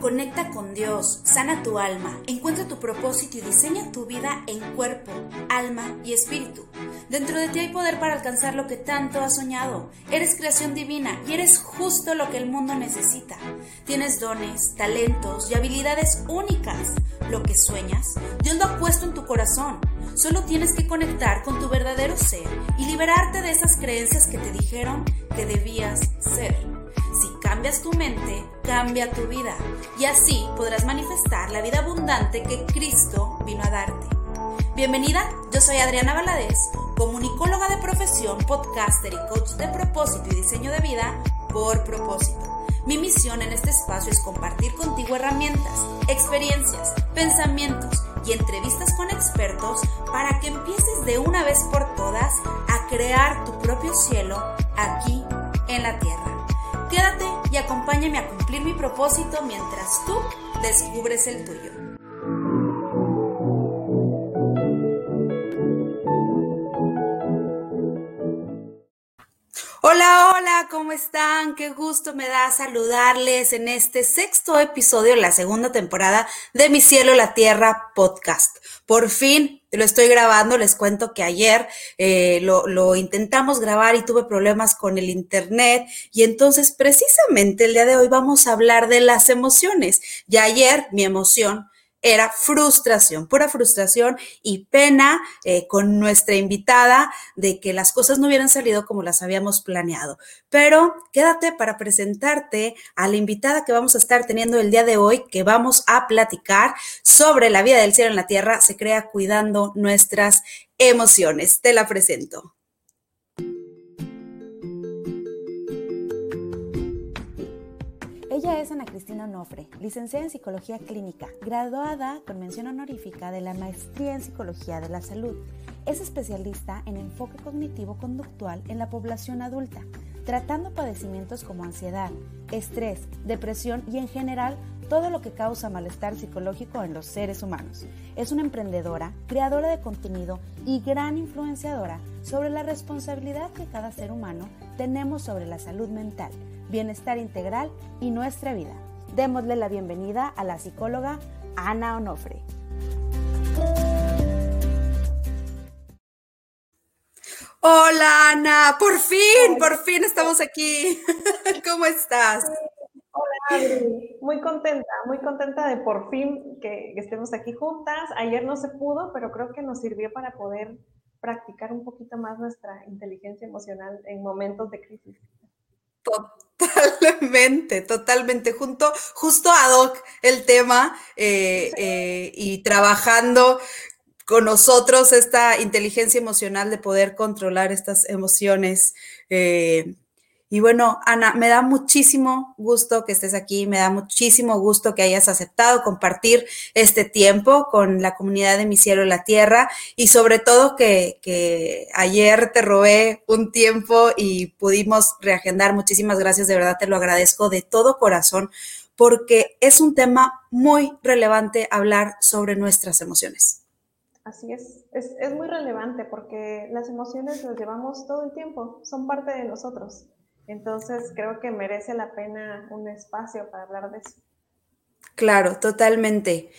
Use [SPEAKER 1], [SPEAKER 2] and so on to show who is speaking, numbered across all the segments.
[SPEAKER 1] Conecta con Dios, sana tu alma, encuentra tu propósito y diseña tu vida en cuerpo, alma y espíritu. Dentro de ti hay poder para alcanzar lo que tanto has soñado. Eres creación divina y eres justo lo que el mundo necesita. Tienes dones, talentos y habilidades únicas. Lo que sueñas, Dios lo ha puesto en tu corazón. Solo tienes que conectar con tu verdadero ser y liberarte de esas creencias que te dijeron que debías ser. Cambias tu mente, cambia tu vida y así podrás manifestar la vida abundante que Cristo vino a darte. Bienvenida, yo soy Adriana Valadez, comunicóloga de profesión, podcaster y coach de propósito y diseño de vida por propósito. Mi misión en este espacio es compartir contigo herramientas, experiencias, pensamientos y entrevistas con expertos para que empieces de una vez por todas a crear tu propio cielo aquí en la tierra. Quédate y acompáñame a cumplir mi propósito mientras tú descubres el tuyo. Hola, hola, ¿cómo están? Qué gusto me da saludarles en este sexto episodio, la segunda temporada de Mi Cielo, la Tierra podcast. Por fin lo estoy grabando, les cuento que ayer eh, lo, lo intentamos grabar y tuve problemas con el internet y entonces precisamente el día de hoy vamos a hablar de las emociones. Y ayer mi emoción era frustración, pura frustración y pena eh, con nuestra invitada de que las cosas no hubieran salido como las habíamos planeado. Pero quédate para presentarte a la invitada que vamos a estar teniendo el día de hoy, que vamos a platicar sobre la vida del cielo en la tierra, se crea cuidando nuestras emociones. Te la presento.
[SPEAKER 2] Ella es Ana Cristina Onofre, licenciada en Psicología Clínica, graduada con mención honorífica de la Maestría en Psicología de la Salud. Es especialista en enfoque cognitivo-conductual en la población adulta, tratando padecimientos como ansiedad, estrés, depresión y en general todo lo que causa malestar psicológico en los seres humanos. Es una emprendedora, creadora de contenido y gran influenciadora sobre la responsabilidad que cada ser humano tenemos sobre la salud mental bienestar integral y nuestra vida. Démosle la bienvenida a la psicóloga Ana Onofre.
[SPEAKER 1] Hola Ana, por fin, por fin estamos aquí. ¿Cómo estás?
[SPEAKER 3] Hola Adri, muy contenta, muy contenta de por fin que, estemos aquí juntas. Ayer no se pudo, pero creo que nos sirvió para poder practicar un poquito más nuestra inteligencia emocional en momentos de crisis.
[SPEAKER 1] Totalmente, totalmente. Junto, justo ad hoc el tema eh, eh, y trabajando con nosotros esta inteligencia emocional de poder controlar estas emociones. Eh, y bueno, Ana, me da muchísimo gusto que estés aquí, me da muchísimo gusto que hayas aceptado compartir este tiempo con la comunidad de Mi Cielo y la Tierra y sobre todo que, ayer te robé un tiempo y pudimos reagendar. Muchísimas gracias, de verdad te lo agradezco de todo corazón porque es un tema muy relevante hablar sobre nuestras emociones.
[SPEAKER 3] Así es. es, es muy relevante porque las emociones las llevamos todo el tiempo, son parte de nosotros. Entonces creo que merece la pena un espacio para hablar de eso.
[SPEAKER 1] Claro, totalmente.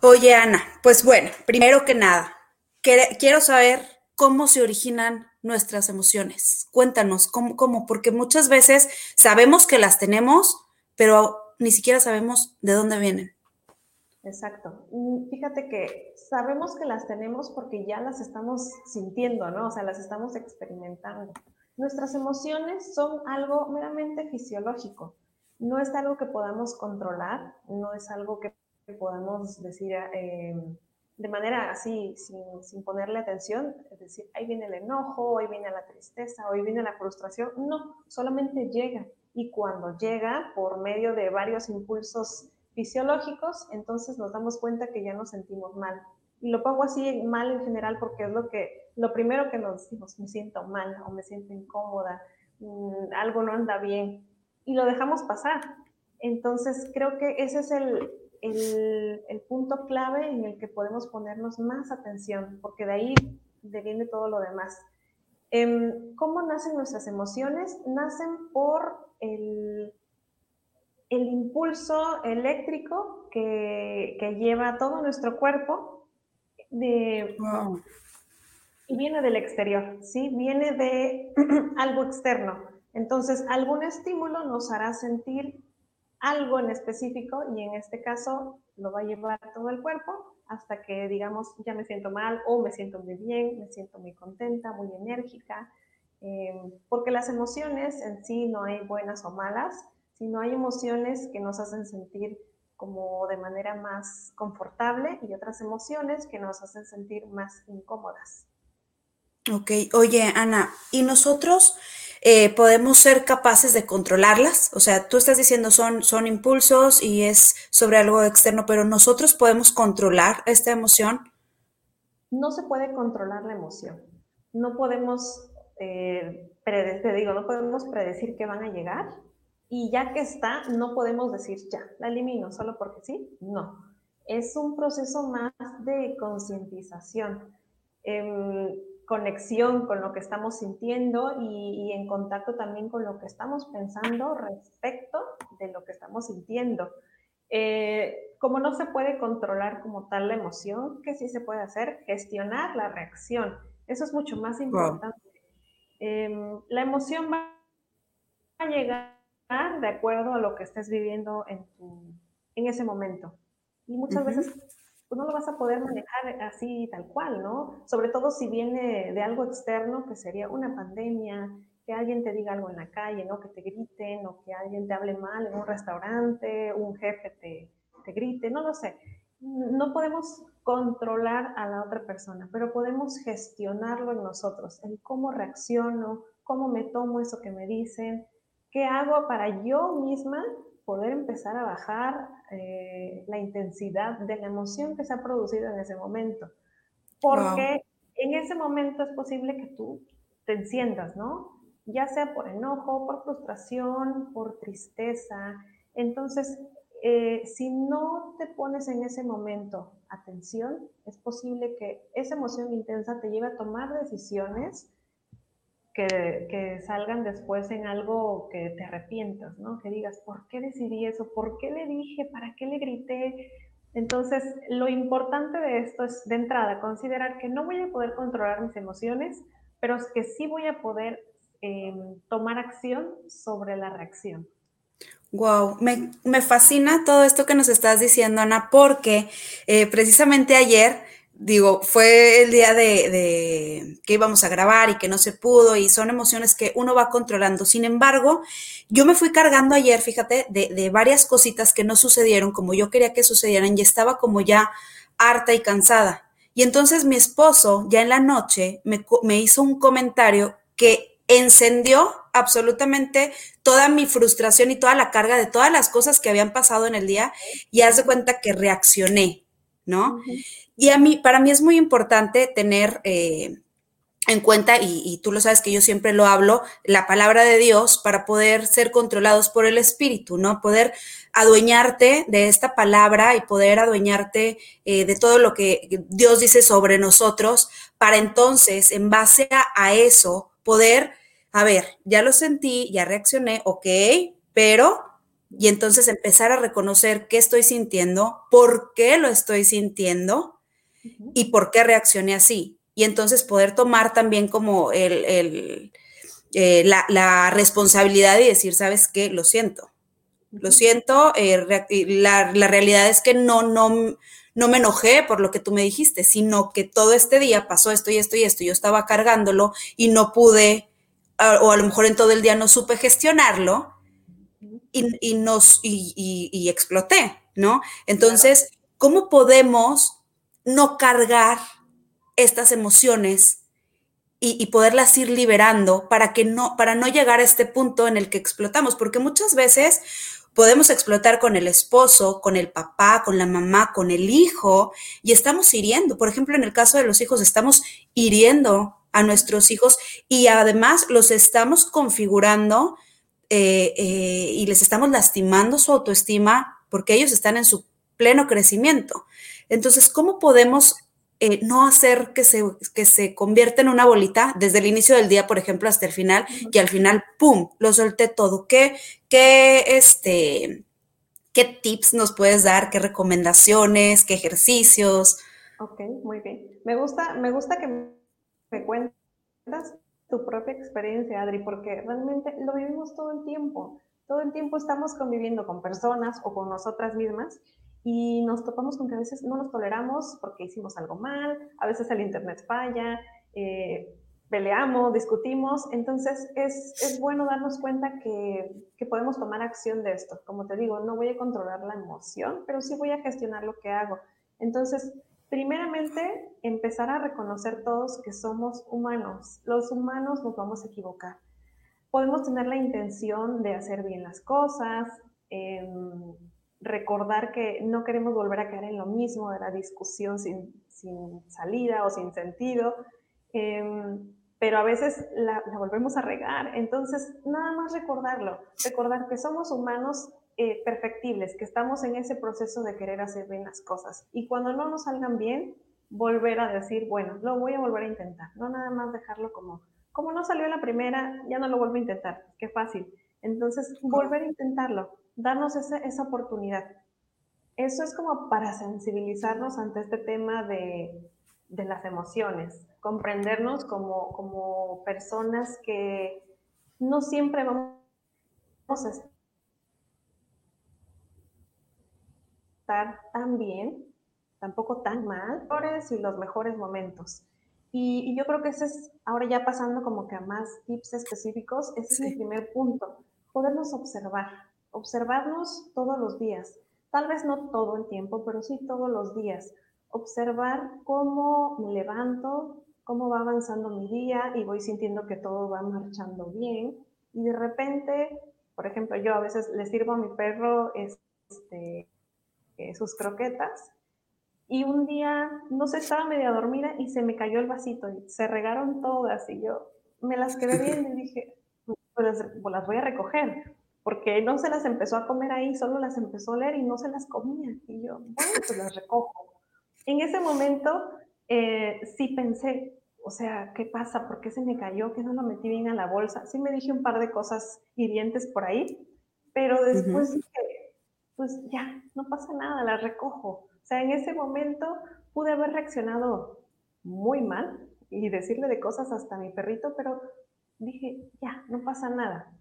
[SPEAKER 1] Oye, Ana, pues bueno, primero que nada, quiero saber cómo se originan nuestras emociones. Cuéntanos, ¿cómo, ¿cómo? Porque muchas veces sabemos que las tenemos, pero ni siquiera sabemos de dónde vienen.
[SPEAKER 3] Exacto. Mm, fíjate que sabemos que las tenemos porque ya las estamos sintiendo, ¿no? O sea, las estamos experimentando. Nuestras emociones son algo meramente fisiológico, no es algo que podamos controlar, no es algo que podamos decir eh, de manera así, sin, ponerle atención, es decir, ahí viene el enojo, hoy viene la tristeza, hoy viene la frustración, no, solamente llega. Y cuando llega por medio de varios impulsos fisiológicos, entonces nos damos cuenta que ya nos sentimos mal. Y lo pongo así mal en general porque es lo que lo primero que nos decimos, me siento mal o me siento incómoda, mm, algo no anda bien, y lo dejamos pasar. Entonces, creo que ese es el, el, punto clave en el que podemos ponernos más atención, porque de ahí viene todo lo demás. Em, ¿Cómo nacen nuestras emociones? Nacen por el, el impulso eléctrico que, lleva todo nuestro cuerpo de, y viene del exterior, ¿sí? Viene de algo externo. Entonces, algún estímulo nos hará sentir algo en específico y en este caso lo va a llevar todo el cuerpo hasta que digamos ya me siento mal o me siento muy bien, me siento muy contenta, muy enérgica, eh, porque las emociones en sí no hay buenas o malas, sino hay emociones que nos hacen sentir como de manera más confortable y otras emociones que nos hacen sentir más incómodas.
[SPEAKER 1] Ok, oye Ana, ¿y nosotros eh, podemos ser capaces de controlarlas? O sea, tú estás diciendo son, son impulsos y es sobre algo externo, pero nosotros podemos controlar esta emoción.
[SPEAKER 3] No se puede controlar la emoción. No podemos, eh, te digo, no podemos predecir que van a llegar y ya que está, no podemos decir ya, la elimino solo porque sí. No. Es un proceso más de concientización. Em, conexión con lo que estamos sintiendo y, en contacto también con lo que estamos pensando respecto de lo que estamos sintiendo. Eh, como no se puede controlar como tal la emoción, ¿qué sí se puede hacer? Gestionar la reacción. Eso es mucho más importante. Em, la emoción va a llegar de acuerdo a lo que estés viviendo en, en ese momento. Y muchas veces pues no lo vas a poder manejar así tal cual, ¿no? Sobre todo si viene de algo externo, que sería una pandemia, que alguien te diga algo en la calle, ¿no? Que te griten o que alguien te hable mal en un restaurante, un jefe te, te grite, no lo sé. No podemos controlar a la otra persona, pero podemos gestionarlo en nosotros, en cómo reacciono, cómo me tomo eso que me dicen, qué hago para yo misma poder empezar a bajar eh, la intensidad de la emoción que se ha producido en ese momento. Porque en ese momento es posible que tú te enciendas, ¿no? Ya sea por enojo, por frustración, por tristeza. Entonces, eh, si no te pones en ese momento atención, es posible que esa emoción intensa te lleve a tomar decisiones que, salgan después en algo que te arrepientas, ¿no? Que digas, ¿por qué decidí eso? ¿Por qué le dije? ¿Para qué le grité? Entonces, lo importante de esto es, de entrada, considerar que no voy a poder controlar mis emociones, pero es que sí voy a poder em, tomar acción sobre la reacción.
[SPEAKER 1] Wow, me, me, fascina todo esto que nos estás diciendo, Ana, porque eh, precisamente ayer digo, fue el día de, que íbamos a grabar y que no se pudo y son emociones que uno va controlando. Sin embargo, yo me fui cargando ayer, fíjate, de, varias cositas que no sucedieron como yo quería que sucedieran y estaba como ya harta y cansada. Y entonces mi esposo ya en la noche me, me hizo un comentario que encendió absolutamente toda mi frustración y toda la carga de todas las cosas que habían pasado en el día y haz de cuenta que reaccioné, ¿no? Y a mí, para mí es muy importante tener eh, en cuenta, y, tú lo sabes que yo siempre lo hablo, la palabra de Dios para poder ser controlados por el Espíritu, ¿no? Poder adueñarte de esta palabra y poder adueñarte eh, de todo lo que Dios dice sobre nosotros, para entonces, en base a, a eso, poder, a ver, ya lo sentí, ya reaccioné, ok, pero y entonces empezar a reconocer qué estoy sintiendo, por qué lo estoy sintiendo y por qué reaccioné así. Y entonces poder tomar también como el, eh, la, responsabilidad y decir, ¿sabes qué? Lo siento. Lo siento, eh, la, la, realidad es que no, no, no me enojé por lo que tú me dijiste, sino que todo este día pasó esto y esto y esto, yo estaba cargándolo y no pude, o a lo mejor en todo el día no supe gestionarlo y, nos, y, exploté, ¿no? Entonces, ¿cómo podemos no cargar estas emociones y, poderlas ir liberando para que no, para no llegar a este punto en el que explotamos, porque muchas veces podemos explotar con el esposo, con el papá, con la mamá, con el hijo, y estamos hiriendo. Por ejemplo, en el caso de los hijos, estamos hiriendo a nuestros hijos y además los estamos configurando eh, eh, y les estamos lastimando su autoestima porque ellos están en su pleno crecimiento. Entonces, ¿cómo podemos eh, no hacer que se, que se convierta en una bolita desde el inicio del día, por ejemplo, hasta el final, y al final, ¡pum!, lo solté todo. ¿Qué, qué, este, ¿qué tips nos puedes dar? ¿Qué recomendaciones? ¿Qué ejercicios?
[SPEAKER 3] Ok, muy bien. Me gusta, me gusta que me cuentas tu propia experiencia, Adri, porque realmente lo vivimos todo el tiempo. Todo el tiempo estamos conviviendo con personas o con nosotras mismas y nos topamos con que a veces no nos toleramos porque hicimos algo mal, a veces el internet falla, eh, peleamos, discutimos, entonces es, es bueno darnos cuenta que, que, podemos tomar acción de esto. Como te digo, no voy a controlar la emoción, pero sí voy a gestionar lo que hago. Entonces, primeramente, empezar a reconocer todos que somos humanos. Los humanos nos vamos a equivocar. Podemos tener la intención de hacer bien las cosas, eh, recordar que no queremos volver a caer en lo mismo de la discusión sin, sin salida o sin sentido, eh, pero a veces la, la, volvemos a regar. Entonces, nada más recordarlo, recordar que somos humanos eh, perfectibles, que estamos en ese proceso de querer hacer bien las cosas. Y cuando no nos salgan bien, volver a decir, bueno, lo voy a volver a intentar, no nada más dejarlo como, como no salió la primera, ya no lo vuelvo a intentar, qué fácil. Entonces, volver a intentarlo, darnos esa, esa oportunidad. Eso es como para sensibilizarnos ante este tema de, de las emociones, comprendernos como, como personas que no siempre vamos a estar tan bien, tampoco tan mal, y los mejores momentos. Y, y, yo creo que ese es, ahora ya pasando como que a más tips específicos, ese sí. es mi primer punto, podernos observar, observarnos todos los días. Tal vez no todo el tiempo, pero sí todos los días. Observar cómo me levanto, cómo va avanzando mi día y voy sintiendo que todo va marchando bien. Y de repente, por ejemplo, yo a veces le sirvo a mi perro este, eh, sus croquetas y un día, no sé, estaba media dormida y se me cayó el vasito y se regaron todas y yo me las quedé viendo y dije, pues, pues las voy a recoger porque no se las empezó a comer ahí, solo las empezó a leer y no se las comía. Y yo, bueno, pues las recojo. En ese momento eh, sí pensé, o sea, ¿qué pasa? ¿Por qué se me cayó? ¿Que no lo metí bien a la bolsa? Sí me dije un par de cosas hirientes por ahí, pero después uh -huh. dije, pues ya, no pasa nada, las recojo. O sea, en ese momento pude haber reaccionado muy mal y decirle de cosas hasta a mi perrito, pero dije, ya, no pasa nada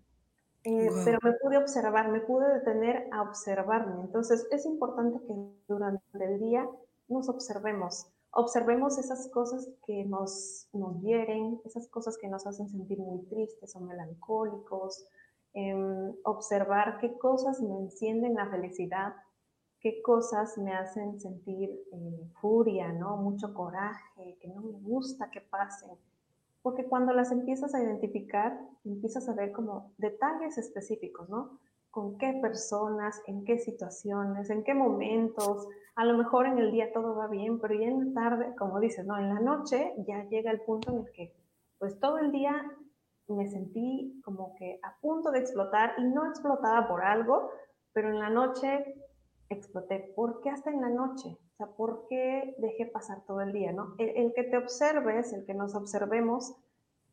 [SPEAKER 3] eh, wow. Pero me pude observar, me pude detener a observarme. Entonces es importante que durante el día nos observemos, observemos esas cosas que nos, nos hieren, esas cosas que nos hacen sentir muy tristes o melancólicos, eh, observar qué cosas me encienden la felicidad, qué cosas me hacen sentir eh, furia, ¿no? mucho coraje, que no me gusta que pasen porque cuando las empiezas a identificar, empiezas a ver como detalles específicos, ¿no? Con qué personas, en qué situaciones, en qué momentos. A lo mejor en el día todo va bien, pero ya en la tarde, como dices, ¿no? En la noche ya llega el punto en el que, pues todo el día me sentí como que a punto de explotar y no explotada por algo, pero en la noche exploté. ¿Por qué hasta en la noche? sea, ¿por qué dejé pasar todo el día? ¿no? El, el, que te observes, el que nos observemos,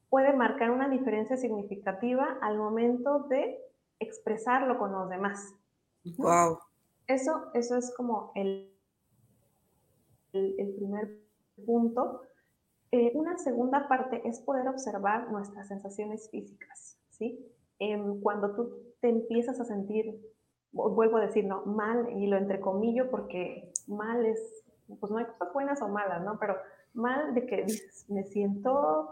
[SPEAKER 3] puede marcar una diferencia significativa al momento de expresarlo con los demás.
[SPEAKER 1] Wow.
[SPEAKER 3] Eso, eso es como el, el, el primer punto. Eh, una segunda parte es poder observar nuestras sensaciones físicas. ¿sí? Eh, cuando tú te empiezas a sentir vuelvo a decir, no, mal, y lo entrecomillo porque mal es, pues no hay cosas buenas o malas, ¿no? Pero mal de que me siento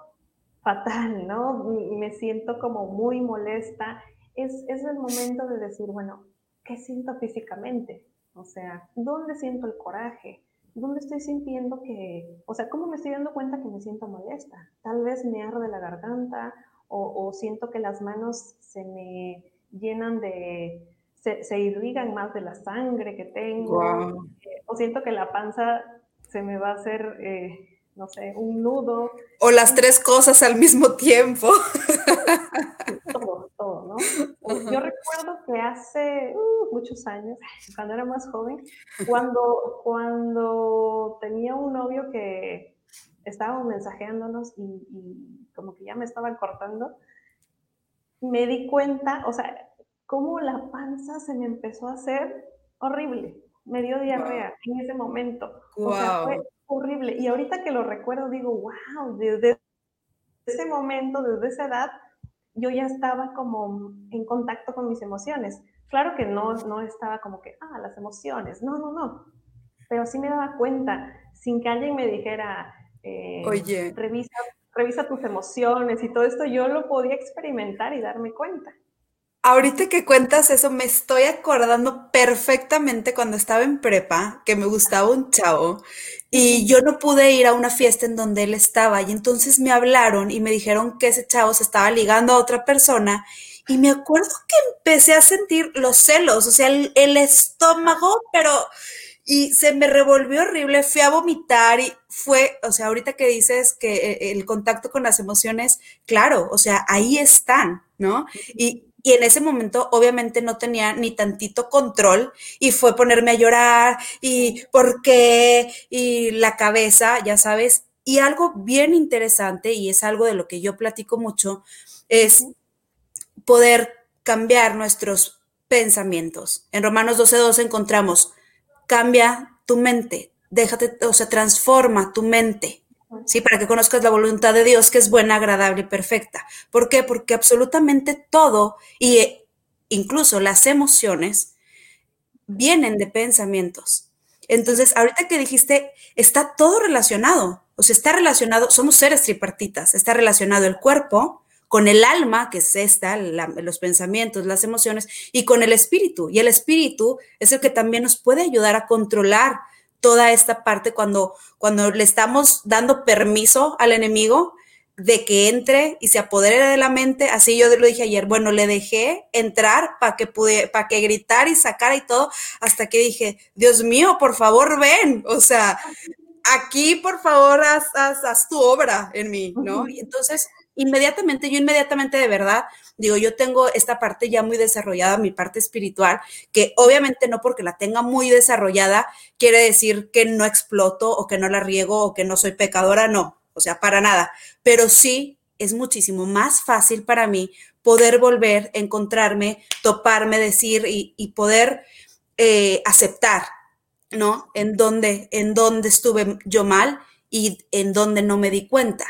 [SPEAKER 3] fatal, ¿no? Me siento como muy molesta. Es, es el momento de decir, bueno, ¿qué siento físicamente? O sea, ¿dónde siento el coraje? ¿Dónde estoy sintiendo que, o sea, cómo me estoy dando cuenta que me siento molesta? Tal vez me arde la garganta o, o siento que las manos se me llenan de, se, se, irrigan más de la sangre que tengo, wow. eh, o siento que la panza se me va a hacer, eh, no sé, un nudo.
[SPEAKER 1] O las tres cosas al mismo tiempo.
[SPEAKER 3] todo, todo, ¿no? Yo recuerdo que hace uh, muchos años, cuando era más joven, cuando, cuando tenía un novio que estábamos mensajeándonos y, y como que ya me estaban cortando, me di cuenta, o sea, cómo la panza se me empezó a hacer horrible. Me dio diarrea en ese momento. O sea, fue horrible. Y ahorita que lo recuerdo, digo, wow, desde ese momento, desde esa edad, yo ya estaba como en contacto con mis emociones. Claro que no, no estaba como que, ah, las emociones. No, no, no. Pero sí me daba cuenta, sin que alguien me dijera, eh, Oye. Revisa, revisa tus emociones y todo esto, yo lo podía experimentar y darme cuenta.
[SPEAKER 1] Ahorita que cuentas eso, me estoy acordando perfectamente cuando estaba en prepa, que me gustaba un chavo y yo no pude ir a una fiesta en donde él estaba. Y entonces me hablaron y me dijeron que ese chavo se estaba ligando a otra persona. Y me acuerdo que empecé a sentir los celos, o sea, el, estómago, pero y se me revolvió horrible, fui a vomitar y fue, o sea, ahorita que dices que eh, el contacto con las emociones, claro, o sea, ahí están, ¿no? Y, y en ese momento obviamente no tenía ni tantito control y fue ponerme a llorar y por qué y la cabeza, ya sabes. Y algo bien interesante y es algo de lo que yo platico mucho es poder cambiar nuestros pensamientos. En Romanos 12.2 encontramos cambia tu mente, déjate, o sea, transforma tu mente, ¿sí? Para que conozcas la voluntad de Dios que es buena, agradable y perfecta. ¿Por qué? Porque absolutamente todo, y eh, incluso las emociones, vienen de pensamientos. Entonces, ahorita que dijiste, está todo relacionado, o sea, está relacionado, somos seres tripartitas, está relacionado el cuerpo, con el alma, que es esta, los pensamientos, las emociones, y con el espíritu. Y el espíritu es el que también nos puede ayudar a controlar toda esta parte cuando, cuando le estamos dando permiso al enemigo de que entre y se apodere de la mente, así yo lo dije ayer, bueno, le dejé entrar para que pude, para que gritar y sacara y todo, hasta que dije, Dios mío, por favor, ven, o sea, aquí por favor haz, haz tu obra en mí, ¿no? Y entonces inmediatamente, yo inmediatamente de verdad, digo, yo tengo esta parte ya muy desarrollada, mi parte espiritual, que obviamente no porque la tenga muy desarrollada quiere decir que no exploto o que no la riego o que no soy pecadora, no, o sea, para nada, pero sí es muchísimo más fácil para mí poder volver, encontrarme, toparme, decir y, poder eh, aceptar, ¿no? En dónde, en dónde estuve yo mal y en dónde no me di cuenta.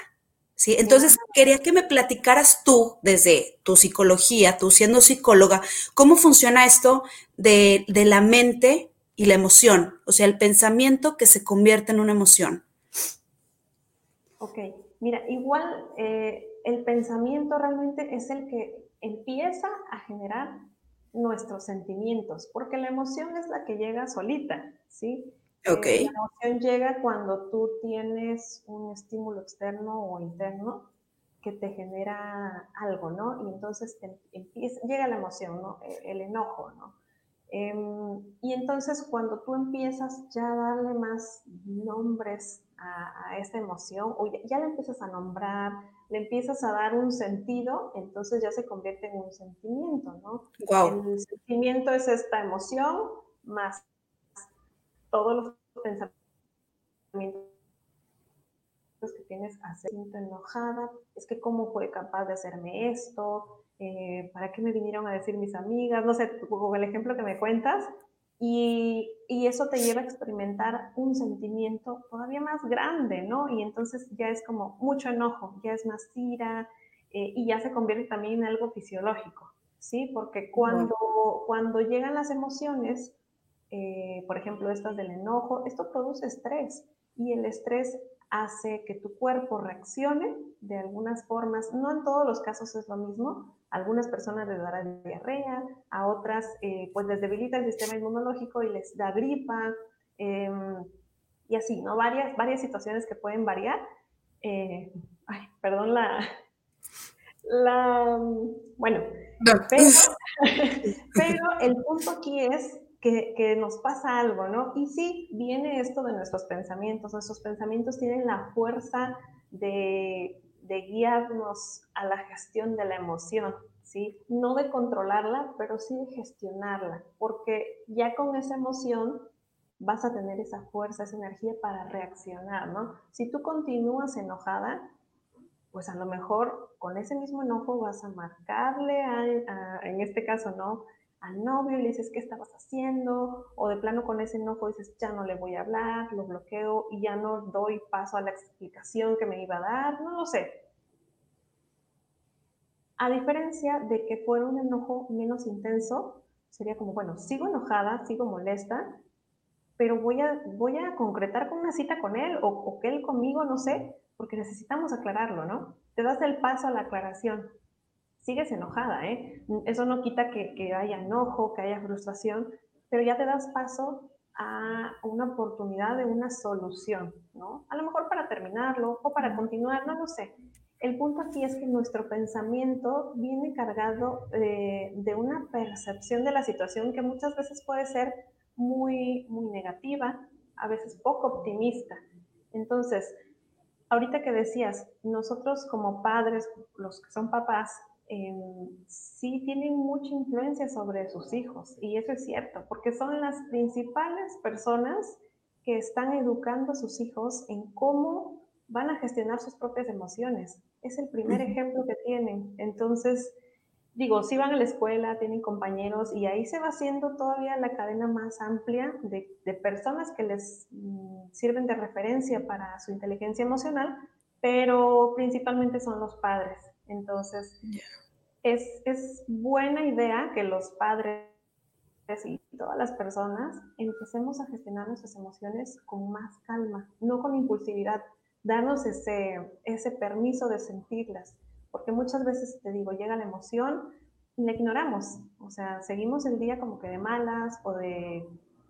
[SPEAKER 1] ¿Sí? Entonces, quería que me platicaras tú, desde tu psicología, tú siendo psicóloga, cómo funciona esto de, la mente y la emoción, o sea, el pensamiento que se convierte en una emoción.
[SPEAKER 3] Ok, mira, igual eh, el pensamiento realmente es el que empieza a generar nuestros sentimientos, porque la emoción es la que llega solita, ¿sí?
[SPEAKER 1] Okay.
[SPEAKER 3] la emoción llega cuando tú tienes un estímulo externo o interno que te genera algo, ¿no? Y entonces empieza, llega la emoción, ¿no? E, el, enojo, ¿no? Em, y entonces cuando tú empiezas ya a darle más nombres a, esta emoción, o ya, ya, la empiezas a nombrar, le empiezas a dar un sentido, entonces ya se convierte en un sentimiento, ¿no?
[SPEAKER 1] Wow.
[SPEAKER 3] El sentimiento es esta emoción más todos los pensamientos que tienes a siento enojada, es que cómo fue capaz de hacerme esto, eh, para qué me vinieron a decir mis amigas, no sé, con el ejemplo que me cuentas, y, y, eso te lleva a experimentar un sentimiento todavía más grande, ¿no? Y entonces ya es como mucho enojo, ya es más ira, eh, y ya se convierte también en algo fisiológico, ¿sí? Porque cuando, cuando llegan las emociones, eh, por ejemplo, estas del enojo, esto produce estrés y el estrés hace que tu cuerpo reaccione de algunas formas. No en todos los casos es lo mismo. A algunas personas les dará diarrea, a otras eh, pues les debilita el sistema inmunológico y les da gripa. Em, y así, ¿no? Varias, varias situaciones que pueden variar. Eh, ay, perdón la... la bueno, pero el punto aquí es que, nos pasa algo, ¿no? Y sí, viene esto de nuestros pensamientos. Nuestros pensamientos tienen la fuerza de, de guiarnos a la gestión de la emoción, ¿sí? No de controlarla, pero sí de gestionarla, porque ya con esa emoción vas a tener esa fuerza, esa energía para reaccionar, ¿no? Si tú continúas enojada, pues a lo mejor con ese mismo enojo vas a marcarle, a, en este caso, ¿no? Al novio y le dices, ¿qué estabas haciendo? O de plano con ese enojo dices, ya no le voy a hablar, lo bloqueo y ya no doy paso a la explicación que me iba a dar, no lo sé. A diferencia de que fuera un enojo menos intenso, sería como, bueno, sigo enojada, sigo molesta, pero voy a, voy a concretar con una cita con él o, o que él conmigo, no sé, porque necesitamos aclararlo, ¿no? Te das el paso a la aclaración. Sigues enojada, ¿eh? Eso no quita que, que haya enojo, que haya frustración, pero ya te das paso a una oportunidad de una solución, ¿no? A lo mejor para terminarlo o para continuar, no lo sé. El punto aquí es que nuestro pensamiento viene cargado de, de una percepción de la situación que muchas veces puede ser muy, muy negativa, a veces poco optimista. Entonces, ahorita que decías, nosotros como padres, los que son papás, eh, sí tienen mucha influencia sobre sus hijos, y eso es cierto, porque son las principales personas que están educando a sus hijos en cómo van a gestionar sus propias emociones. Es el primer ejemplo que tienen. Entonces, digo, si van a la escuela, tienen compañeros y ahí se va haciendo todavía la cadena más amplia de, de personas que les mm, sirven de referencia para su inteligencia emocional, pero principalmente son los padres. Entonces, yeah. es, es buena idea que los padres y todas las personas empecemos a gestionar nuestras emociones con más calma, no con impulsividad, darnos ese, ese permiso de sentirlas porque muchas veces, te digo, llega la emoción y la ignoramos, o sea, seguimos el día como que de malas o de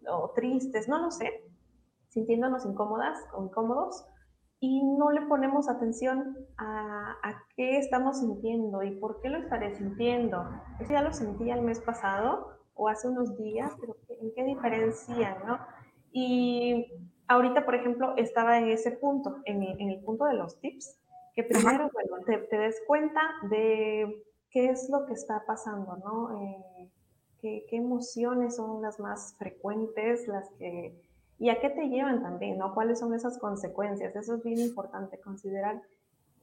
[SPEAKER 3] o tristes, no lo sé, sintiéndonos incómodas o incómodos y no le ponemos atención a, a, qué estamos sintiendo y por qué lo estaré sintiendo. Eso ya lo sentí el mes pasado o hace unos días, pero ¿en qué diferencia, no? Y ahorita, por ejemplo, estaba en ese punto, en el, en el punto de los tips, que primero, bueno, te, te, des cuenta de qué es lo que está pasando, ¿no? Eh, qué, qué, emociones son las más frecuentes, las que... y a qué te llevan también, ¿no? ¿Cuáles son esas consecuencias? Eso es bien importante, considerar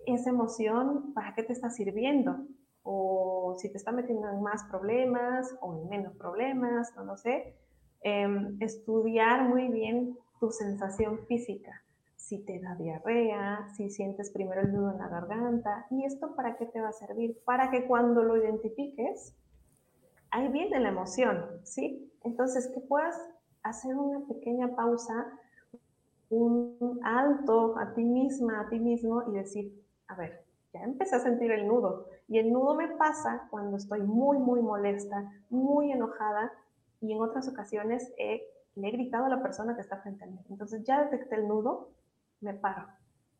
[SPEAKER 3] esa emoción, para qué te está sirviendo, o si te está metiendo en más problemas o en menos problemas, no lo sé. Eh, estudiar muy bien tu sensación física si te da diarrea, si sientes primero el nudo en la garganta. ¿Y esto para qué te va a servir? Para que cuando lo identifiques, ahí viene la emoción, ¿sí? Entonces, que puedas hacer una pequeña pausa, un alto a ti misma, a ti mismo y decir, a ver, ya empecé a sentir el nudo. Y el nudo me pasa cuando estoy muy, muy molesta, muy enojada y en otras ocasiones he, le he gritado a la persona que está frente a mí. Entonces ya detecté el nudo, me paro,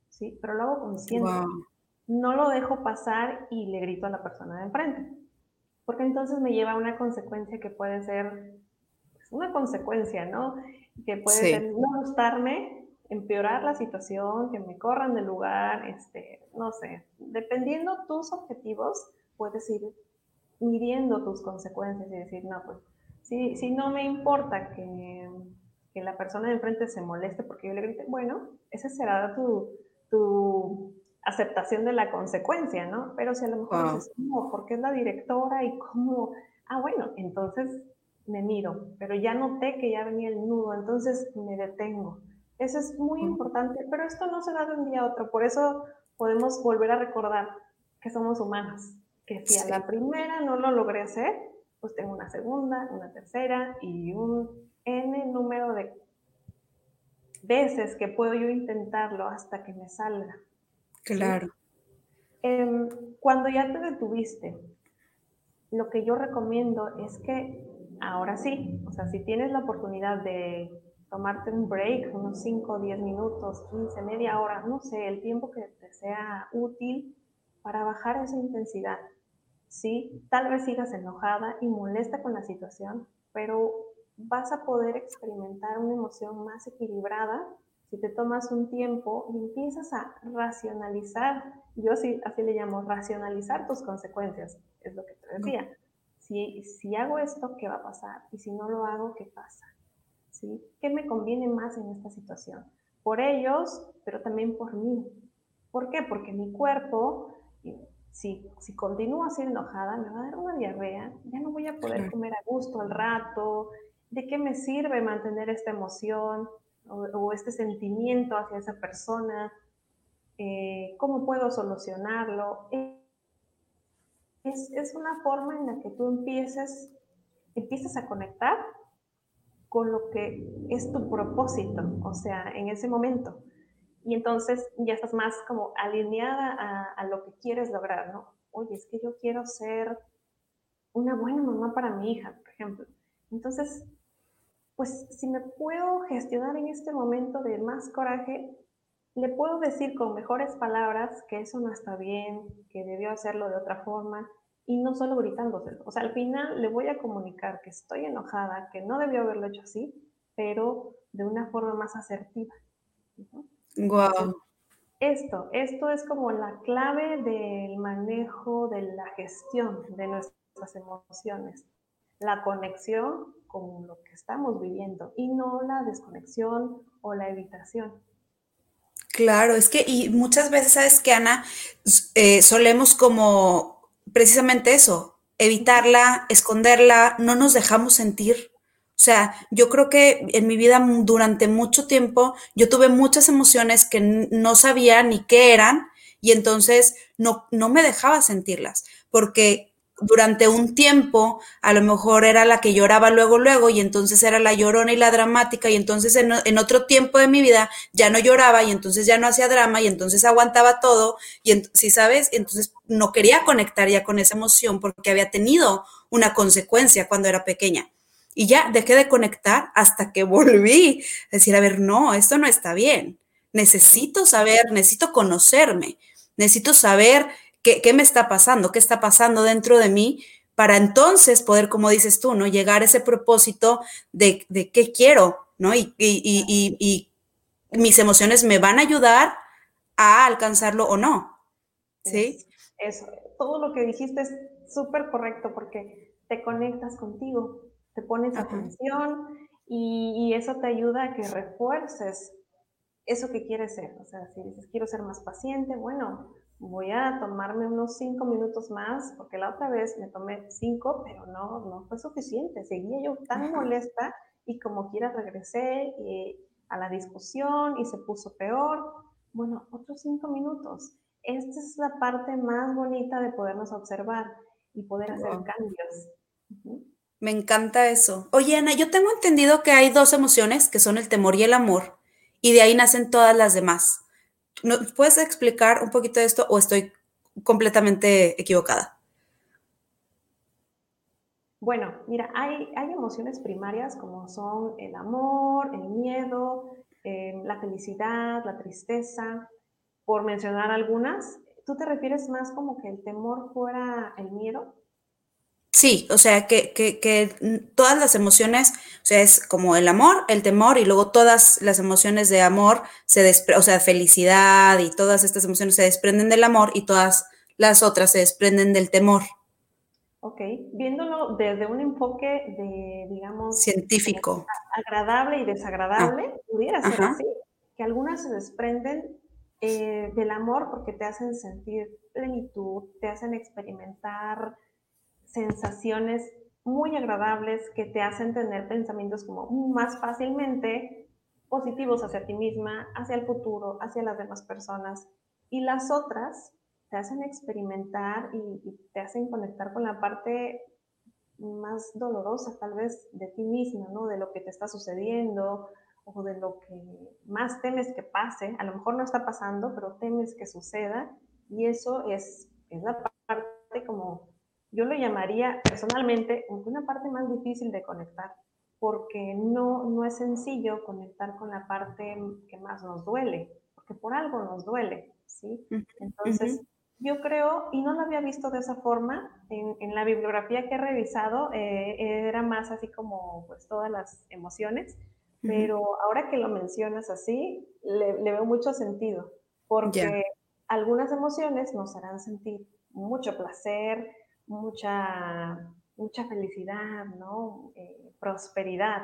[SPEAKER 3] ¿sí? Pero lo hago consciente. Wow. No lo dejo pasar y le grito a la persona de enfrente, porque entonces me lleva a una consecuencia que puede ser una consecuencia, ¿no? Que puede sí. ser no gustarme, empeorar la situación, que me corran del lugar, este, no sé, dependiendo tus objetivos, puedes ir midiendo tus consecuencias y decir, no, pues, si, si no me importa que que la persona de enfrente se moleste porque yo le grite, bueno, esa será tu, tu aceptación de la consecuencia, ¿no? Pero si a lo mejor wow. dices, no, porque es la directora y cómo, ah, bueno, entonces me miro, pero ya noté que ya venía el nudo, entonces me detengo. Eso es muy importante, pero esto no se da de un día a otro, por eso podemos volver a recordar que somos humanos, que si sí. a la primera no lo logré hacer, pues tengo una segunda, una tercera y un N número de veces que puedo yo intentarlo hasta que me salga.
[SPEAKER 2] Claro.
[SPEAKER 3] ¿sí? Eh, cuando ya te detuviste, lo que yo recomiendo es que ahora sí, o sea, si tienes la oportunidad de tomarte un break, unos 5, 10 minutos, 15, media hora, no sé, el tiempo que te sea útil para bajar esa intensidad. Sí, tal vez sigas enojada y molesta con la situación, pero vas a poder experimentar una emoción más equilibrada si te tomas un tiempo y empiezas a racionalizar, yo así, así le llamo, racionalizar tus consecuencias, es lo que te decía. Si, si hago esto, ¿qué va a pasar? Y si no lo hago, ¿qué pasa? ¿Sí? ¿Qué me conviene más en esta situación? Por ellos, pero también por mí. ¿Por qué? Porque mi cuerpo si, si continúo así enojada, me va a dar una diarrea, ya no voy a poder comer a gusto al rato, ¿de qué me sirve mantener esta emoción o, este sentimiento hacia esa persona? Eh, ¿Cómo puedo solucionarlo? Es, es, una forma en la que tú empieces, empiezas a conectar con lo que es tu propósito, o sea, en ese momento. Y entonces ya estás más como alineada a, a, lo que quieres lograr, ¿no? Oye, es que yo quiero ser una buena mamá para mi hija, por ejemplo. Entonces, pues si me puedo gestionar en este momento de más coraje, le puedo decir con mejores palabras que eso no está bien, que debió hacerlo de otra forma, y no solo gritándoselo. O sea, al final le voy a comunicar que estoy enojada, que no debió haberlo hecho así, pero de una forma más asertiva.
[SPEAKER 1] Wow.
[SPEAKER 3] Esto, esto es como la clave del manejo, de la gestión de nuestras emociones. La conexión con lo que estamos viviendo y no la desconexión o la evitación.
[SPEAKER 1] Claro, es que y muchas veces, ¿sabes que Ana? Eh, solemos como precisamente eso, evitarla, esconderla, no nos dejamos sentir. O sea, yo creo que en mi vida durante mucho tiempo yo tuve muchas emociones que no sabía ni qué eran y entonces no, no me dejaba sentirlas, porque durante un tiempo a lo mejor era la que lloraba luego, luego, y entonces era la llorona y la dramática, y entonces en, otro tiempo de mi vida ya no lloraba, y entonces ya no hacía drama, y entonces aguantaba todo, y si sabes, entonces no quería conectar ya con esa emoción porque había tenido una consecuencia cuando era pequeña. Y ya dejé de conectar hasta que volví a decir, a ver, no, esto no está bien. Necesito saber, necesito conocerme, necesito saber ¿Qué, me está pasando? ¿Qué está pasando dentro de mí? Para entonces poder, como dices tú, ¿no? Llegar a ese propósito de, qué quiero, ¿no? Y, y, mis emociones me van a ayudar a alcanzarlo o no. ¿Sí?
[SPEAKER 3] Eso, todo lo que dijiste es súper correcto porque te conectas contigo, te pones atención y, eso te ayuda a que refuerces eso que quieres ser. O sea, si dices, quiero ser más paciente, bueno, voy a tomarme unos cinco minutos más, porque la otra vez me tomé cinco, pero no, no fue suficiente. Seguía yo tan molesta y como quiera regresé eh, a la discusión y se puso peor. Bueno, otros cinco minutos. Esta es la parte más bonita de podernos observar y poder hacer cambios.
[SPEAKER 1] Me encanta eso. Oye, Ana, yo tengo entendido que hay dos emociones, que son el temor y el amor, y de ahí nacen todas las demás. ¿Nos puedes explicar un poquito de esto o estoy completamente equivocada?
[SPEAKER 3] Bueno, mira, hay, hay emociones primarias como son el amor, el miedo, em, la felicidad, la tristeza, por mencionar algunas. ¿Tú te refieres más como que el temor fuera el miedo?
[SPEAKER 1] Sí, o sea, que, que, todas las emociones, o sea, es como el amor, el temor y luego todas las emociones de amor, se o sea, felicidad y todas estas emociones se desprenden del amor y todas las otras se desprenden del temor.
[SPEAKER 3] Ok, viéndolo desde un enfoque de, digamos,
[SPEAKER 1] científico.
[SPEAKER 3] Agradable y desagradable, ah, pudiera ser así, que algunas se desprenden eh, del amor porque te hacen sentir plenitud, te hacen experimentar sensaciones muy agradables que te hacen tener pensamientos como más fácilmente positivos hacia ti misma, hacia el futuro, hacia las demás personas. Y las otras te hacen experimentar y, te hacen conectar con la parte más dolorosa tal vez de ti misma, ¿no? De lo que te está sucediendo o de lo que más temes que pase. A lo mejor no está pasando, pero temes que suceda. Y eso es, es la parte como yo lo llamaría personalmente una parte más difícil de conectar, porque no, no es sencillo conectar con la parte que más nos duele, porque por algo nos duele, ¿sí? Entonces, yo creo, y no lo había visto de esa forma, en, la bibliografía que he revisado, eh, era más así como pues todas las emociones, pero ahora que lo mencionas así, le, veo mucho sentido, porque algunas emociones nos harán sentir mucho placer, mucha, mucha felicidad, ¿no? Eh, prosperidad.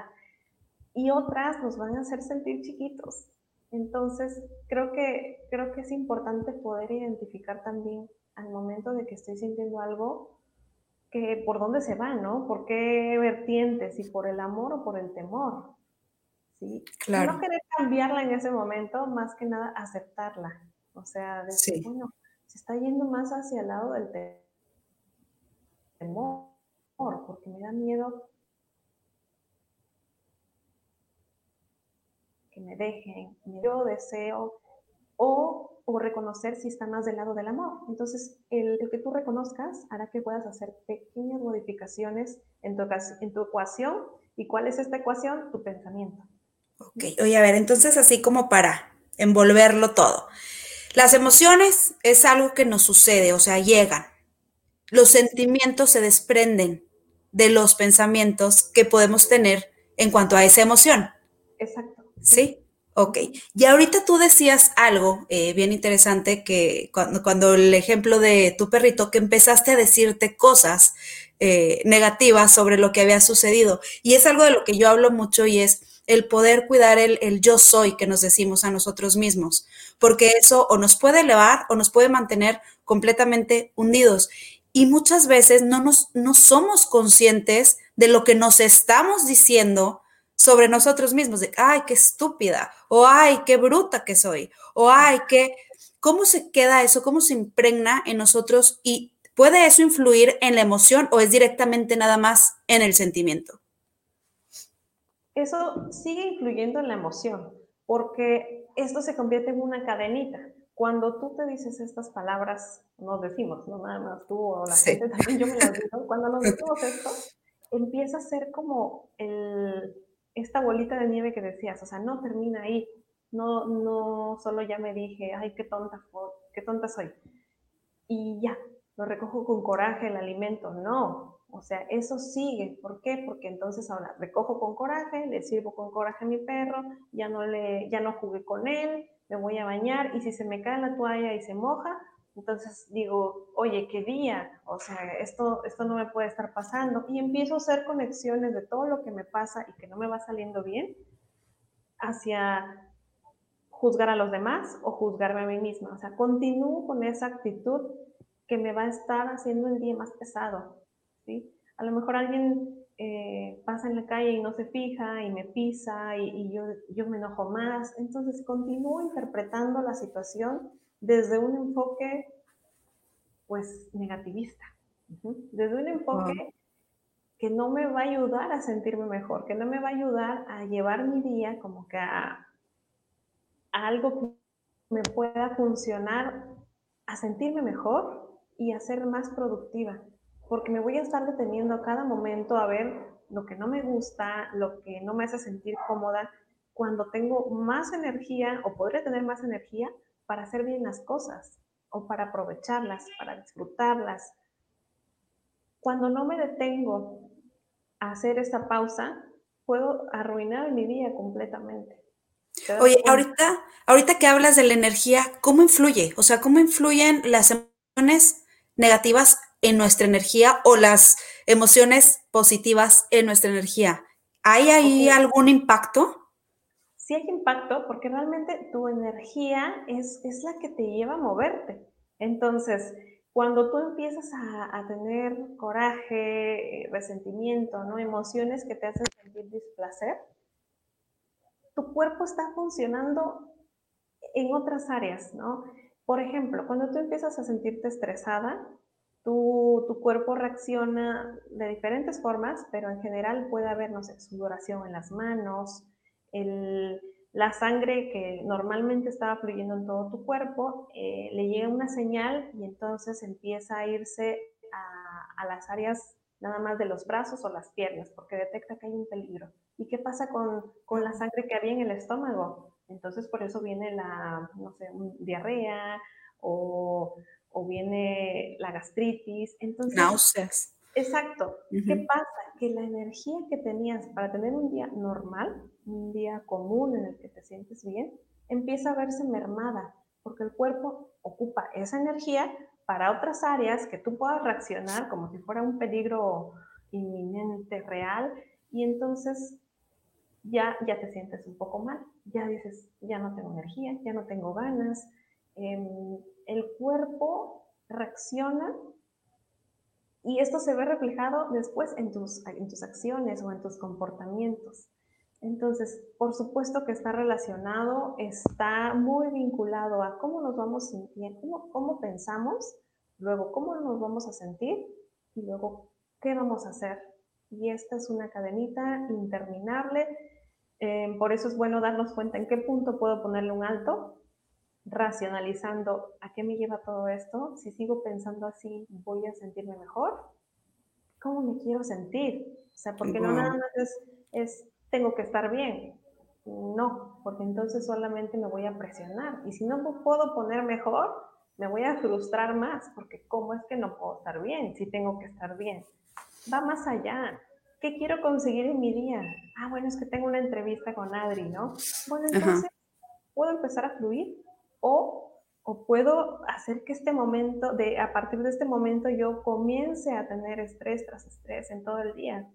[SPEAKER 3] Y otras nos van a hacer sentir chiquitos. Entonces, creo que, creo que es importante poder identificar también al momento de que estoy sintiendo algo, que por dónde se va, ¿no? ¿Por qué vertientes? ¿Si por el amor o por el temor? ¿Sí? Claro. No querer cambiarla en ese momento, más que nada aceptarla. O sea, decir, bueno, se está yendo más hacia el lado del temor, porque me da miedo que me dejen, yo deseo, o, reconocer si está más del lado del amor. Entonces, el, que tú reconozcas hará que puedas hacer pequeñas modificaciones en tu, en tu ecuación. ¿Y cuál es esta ecuación? Tu pensamiento.
[SPEAKER 1] Ok, oye, a ver, entonces así como para envolverlo todo. Las emociones es algo que nos sucede, o sea, llegan. Los sentimientos se desprenden de los pensamientos que podemos tener en cuanto a esa emoción.
[SPEAKER 3] Exacto.
[SPEAKER 1] ¿Sí? Ok. Y ahorita tú decías algo eh, bien interesante que cuando, el ejemplo de tu perrito, que empezaste a decirte cosas eh, negativas sobre lo que había sucedido. Y es algo de lo que yo hablo mucho y es el poder cuidar el, el, yo soy que nos decimos a nosotros mismos, porque eso o nos puede elevar o nos puede mantener completamente hundidos. Y muchas veces no, nos, no somos conscientes de lo que nos estamos diciendo sobre nosotros mismos, de, ay, qué estúpida, o ay, qué bruta que soy, o ay, qué, ¿cómo se queda eso? ¿Cómo se impregna en nosotros? ¿Y puede eso influir en la emoción o es directamente nada más en el sentimiento?
[SPEAKER 3] Eso sigue influyendo en la emoción, porque esto se convierte en una cadenita. Cuando tú te dices estas palabras, nos decimos, no nada más tú o la gente también, yo me las digo, cuando nos decimos esto, empieza a ser como el, esta bolita de nieve que decías, o sea, no termina ahí, no, no solo ya me dije, ay, qué tonta, qué tonta soy, y ya, lo recojo con coraje el alimento, no, o sea, eso sigue, ¿por qué? Porque entonces ahora recojo con coraje, le sirvo con coraje a mi perro, ya no, le, ya no jugué con él, me voy a bañar y si se me cae la toalla y se moja, entonces digo, oye, qué día, o sea, esto, esto no me puede estar pasando. Y empiezo a hacer conexiones de todo lo que me pasa y que no me va saliendo bien hacia juzgar a los demás o juzgarme a mí misma. O sea, continúo con esa actitud que me va a estar haciendo el día más pesado. ¿sí? A lo mejor alguien eh, pasa en la calle y no se fija y me pisa y, y yo, yo me enojo más. Entonces continúo interpretando la situación desde un enfoque, pues, negativista, desde un enfoque que no me va a ayudar a sentirme mejor, que no me va a ayudar a llevar mi día como que a, algo que me pueda funcionar, a sentirme mejor y a ser más productiva, porque me voy a estar deteniendo a cada momento a ver lo que no me gusta, lo que no me hace sentir cómoda, cuando tengo más energía o podré tener más energía para hacer bien las cosas o para aprovecharlas, para disfrutarlas. Cuando no me detengo a hacer esta pausa, puedo arruinar mi día completamente.
[SPEAKER 1] Oye, ahorita, ahorita que hablas de la energía, ¿cómo influye? O sea, ¿cómo influyen las emociones negativas en nuestra energía o las emociones positivas en nuestra energía? ¿Hay ahí algún impacto?
[SPEAKER 3] sí hay impacto porque realmente tu energía es, es la que te lleva a moverte. Entonces, cuando tú empiezas a, tener coraje, resentimiento, ¿no? emociones que te hacen sentir displacer, tu cuerpo está funcionando en otras áreas, ¿no? Por ejemplo, cuando tú empiezas a sentirte estresada, tu, tu, cuerpo reacciona de diferentes formas, pero en general puede haber, no sé, sudoración en las manos, el, la sangre que normalmente estaba fluyendo en todo tu cuerpo, eh, le llega una señal y entonces empieza a irse a, las áreas nada más de los brazos o las piernas, porque detecta que hay un peligro. ¿Y qué pasa con, con la sangre que había en el estómago? Entonces por eso viene la, no sé, diarrea o, o, viene la gastritis. Entonces,
[SPEAKER 1] Náuseas.
[SPEAKER 3] Exacto. ¿Qué pasa? Que la energía que tenías para tener un día normal, un día común en el que te sientes bien, empieza a verse mermada, porque el cuerpo ocupa esa energía para otras áreas que tú puedas reaccionar como si fuera un peligro inminente, real, y entonces ya, ya te sientes un poco mal, ya dices, ya no tengo energía, ya no tengo ganas. Em, el cuerpo reaccionan y esto se ve reflejado después en tus, en tus acciones o en tus comportamientos. Entonces, por supuesto que está relacionado, está muy vinculado a cómo nos vamos sintiendo, cómo, cómo pensamos, luego cómo nos vamos a sentir y luego qué vamos a hacer. Y esta es una cadenita interminable. Eh, por eso es bueno darnos cuenta en qué punto puedo ponerle un alto, racionalizando a qué me lleva todo esto. Si sigo pensando así, voy a sentirme mejor. ¿Cómo me quiero sentir? O sea, porque no nada más es, es tengo que estar bien. No, porque entonces solamente me voy a presionar. Y si no puedo poner mejor, me voy a frustrar más, porque ¿cómo es que no puedo estar bien si tengo que estar bien? Va más allá. ¿Qué quiero conseguir en mi día? Ah, bueno, es que tengo una entrevista con Adri, ¿no? Bueno, entonces, ¿puedo empezar a fluir? O, o puedo hacer que este momento, de, a partir de este momento, yo comience a tener estrés tras estrés en todo el día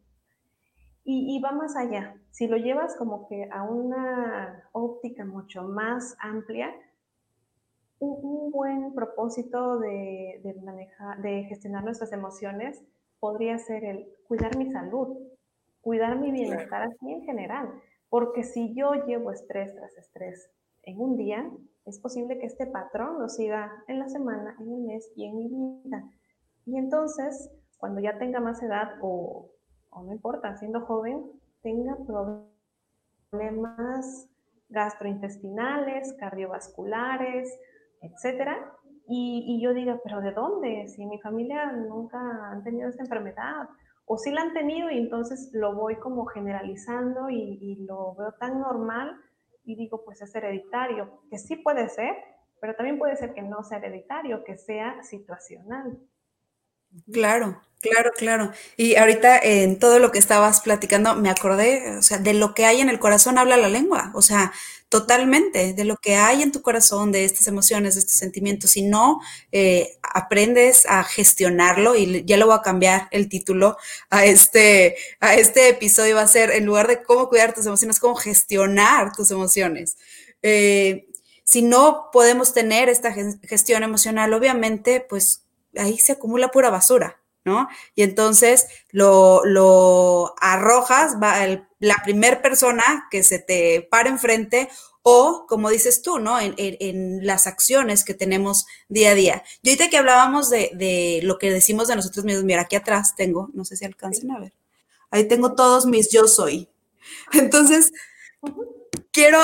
[SPEAKER 3] y, va más allá. Si lo llevas como que a una óptica mucho más amplia, un, buen propósito de, de, manejar, de gestionar nuestras emociones podría ser el cuidar mi salud, cuidar mi bienestar así en general. Porque si yo llevo estrés tras estrés en un día, es posible que este patrón lo siga en la semana, en el mes y en mi vida. Y entonces, cuando ya tenga más edad o no importa, siendo joven, tenga problemas gastrointestinales, cardiovasculares, etcétera, y, yo diga, pero ¿de dónde? Si mi familia nunca han tenido esta enfermedad, o si la han tenido y entonces lo voy como generalizando y lo veo tan normal y digo, pues es hereditario, que sí puede ser, pero también puede ser que no sea hereditario, que sea situacional.
[SPEAKER 1] Claro, claro, claro. Y ahorita en todo lo que estabas platicando me acordé, o sea, de lo que hay en el corazón habla la lengua, o sea, totalmente, de lo que hay en tu corazón, de estas emociones, de estos sentimientos. Si no eh, aprendes a gestionarlo, y ya lo voy a cambiar el título a este, a este episodio, va a ser, en lugar de cómo cuidar tus emociones, cómo gestionar tus emociones. Eh, si no podemos tener esta gestión emocional, obviamente, pues ahí se acumula pura basura, ¿no? Y entonces lo, arrojas, va la primera persona que se te para enfrente o, como dices tú, ¿no? En, las acciones que tenemos día a día. Yo ahorita que hablábamos de, lo que decimos de nosotros mismos, mira, aquí atrás tengo, no sé si alcancen a ver, ahí tengo todos mis yo soy. Entonces, quiero,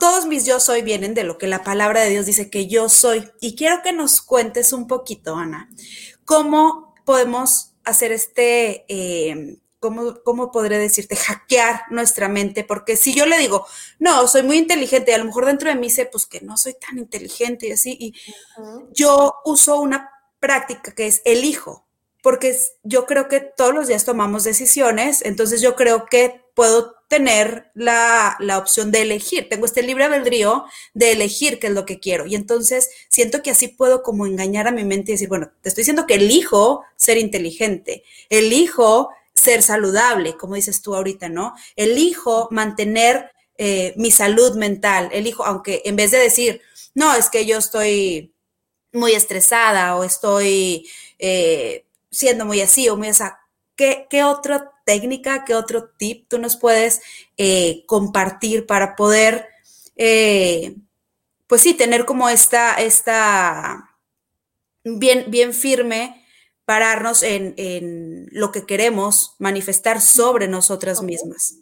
[SPEAKER 1] todos mis yo soy vienen de lo que la palabra de Dios dice que yo soy. Y quiero que nos cuentes un poquito, Ana, cómo podemos hacer este, eh, ¿cómo, ¿cómo, podré decirte? Hackear nuestra mente, porque si yo le digo, no, soy muy inteligente, y a lo mejor dentro de mí sé, pues que no soy tan inteligente y así, y yo uso una práctica que es elijo, porque yo creo que todos los días tomamos decisiones, entonces yo creo que puedo tener la, opción de elegir. Tengo este libre albedrío de elegir qué es lo que quiero. Y entonces siento que así puedo como engañar a mi mente y decir, bueno, te estoy diciendo que elijo ser inteligente, elijo ser saludable, como dices tú ahorita, ¿no? Elijo mantener eh, mi salud mental, elijo, aunque en vez de decir, no, es que yo estoy muy estresada o estoy eh, siendo muy así o muy esa, ¿qué, qué otro técnica, qué otro tip tú nos puedes eh, compartir para poder, eh, pues sí, tener como esta, esta bien, bien firme, pararnos en, en lo que queremos manifestar sobre nosotras mismas?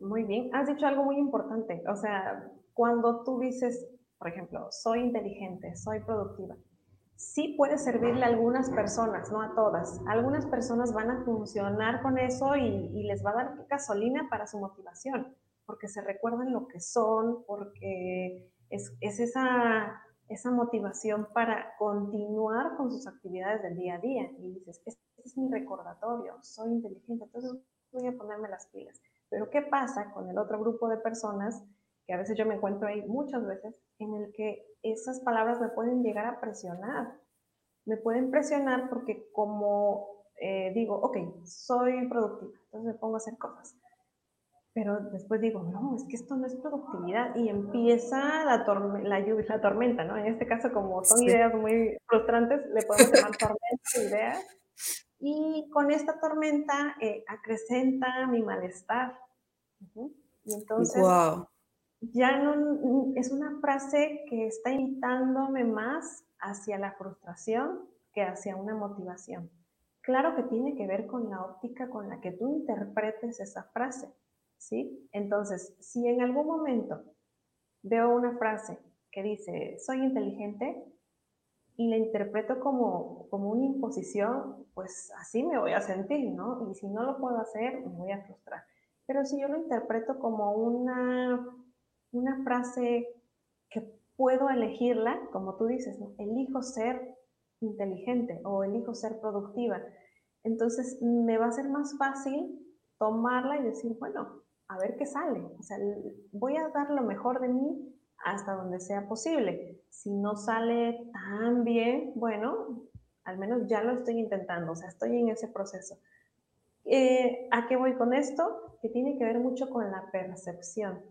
[SPEAKER 3] Muy bien, has dicho algo muy importante. O sea, cuando tú dices, por ejemplo, soy inteligente, soy productiva, sí puede servirle a algunas personas, no a todas. Algunas personas van a funcionar con eso y, les va a dar gasolina para su motivación, porque se recuerdan lo que son, porque es, esa, esa motivación para continuar con sus actividades del día a día. Y dices, este es mi recordatorio, soy inteligente, entonces voy a ponerme las pilas. Pero ¿qué pasa con el otro grupo de personas que a veces yo me encuentro ahí muchas veces, en el que esas palabras me pueden llegar a presionar. Me pueden presionar porque como eh, digo, ok, soy productiva, entonces me pongo a hacer cosas. pero después digo, no, es que esto no es productividad y empieza la, la, lluvia, la tormenta, ¿no? En este caso, como son ideas muy frustrantes, le podemos llamar tormenta de ideas. Y con esta tormenta eh, acrecenta mi malestar. Y entonces, ya no es una frase que está invitándome más hacia la frustración que hacia una motivación. Claro que tiene que ver con la óptica con la que tú interpretes esa frase, ¿sí? Entonces, si en algún momento veo una frase que dice, soy inteligente, y la interpreto como, como una imposición, pues así me voy a sentir, ¿no? Y si no lo puedo hacer, me voy a frustrar. Pero si yo lo interpreto como una, una frase que puedo elegirla, como tú dices, ¿no? elijo ser inteligente o elijo ser productiva, entonces me va a ser más fácil tomarla y decir, bueno, a ver qué sale. O sea, voy a dar lo mejor de mí hasta donde sea posible. Si no sale tan bien, bueno, al menos ya lo estoy intentando, o sea, estoy en ese proceso. Eh, ¿A qué voy con esto? Que tiene que ver mucho con la percepción.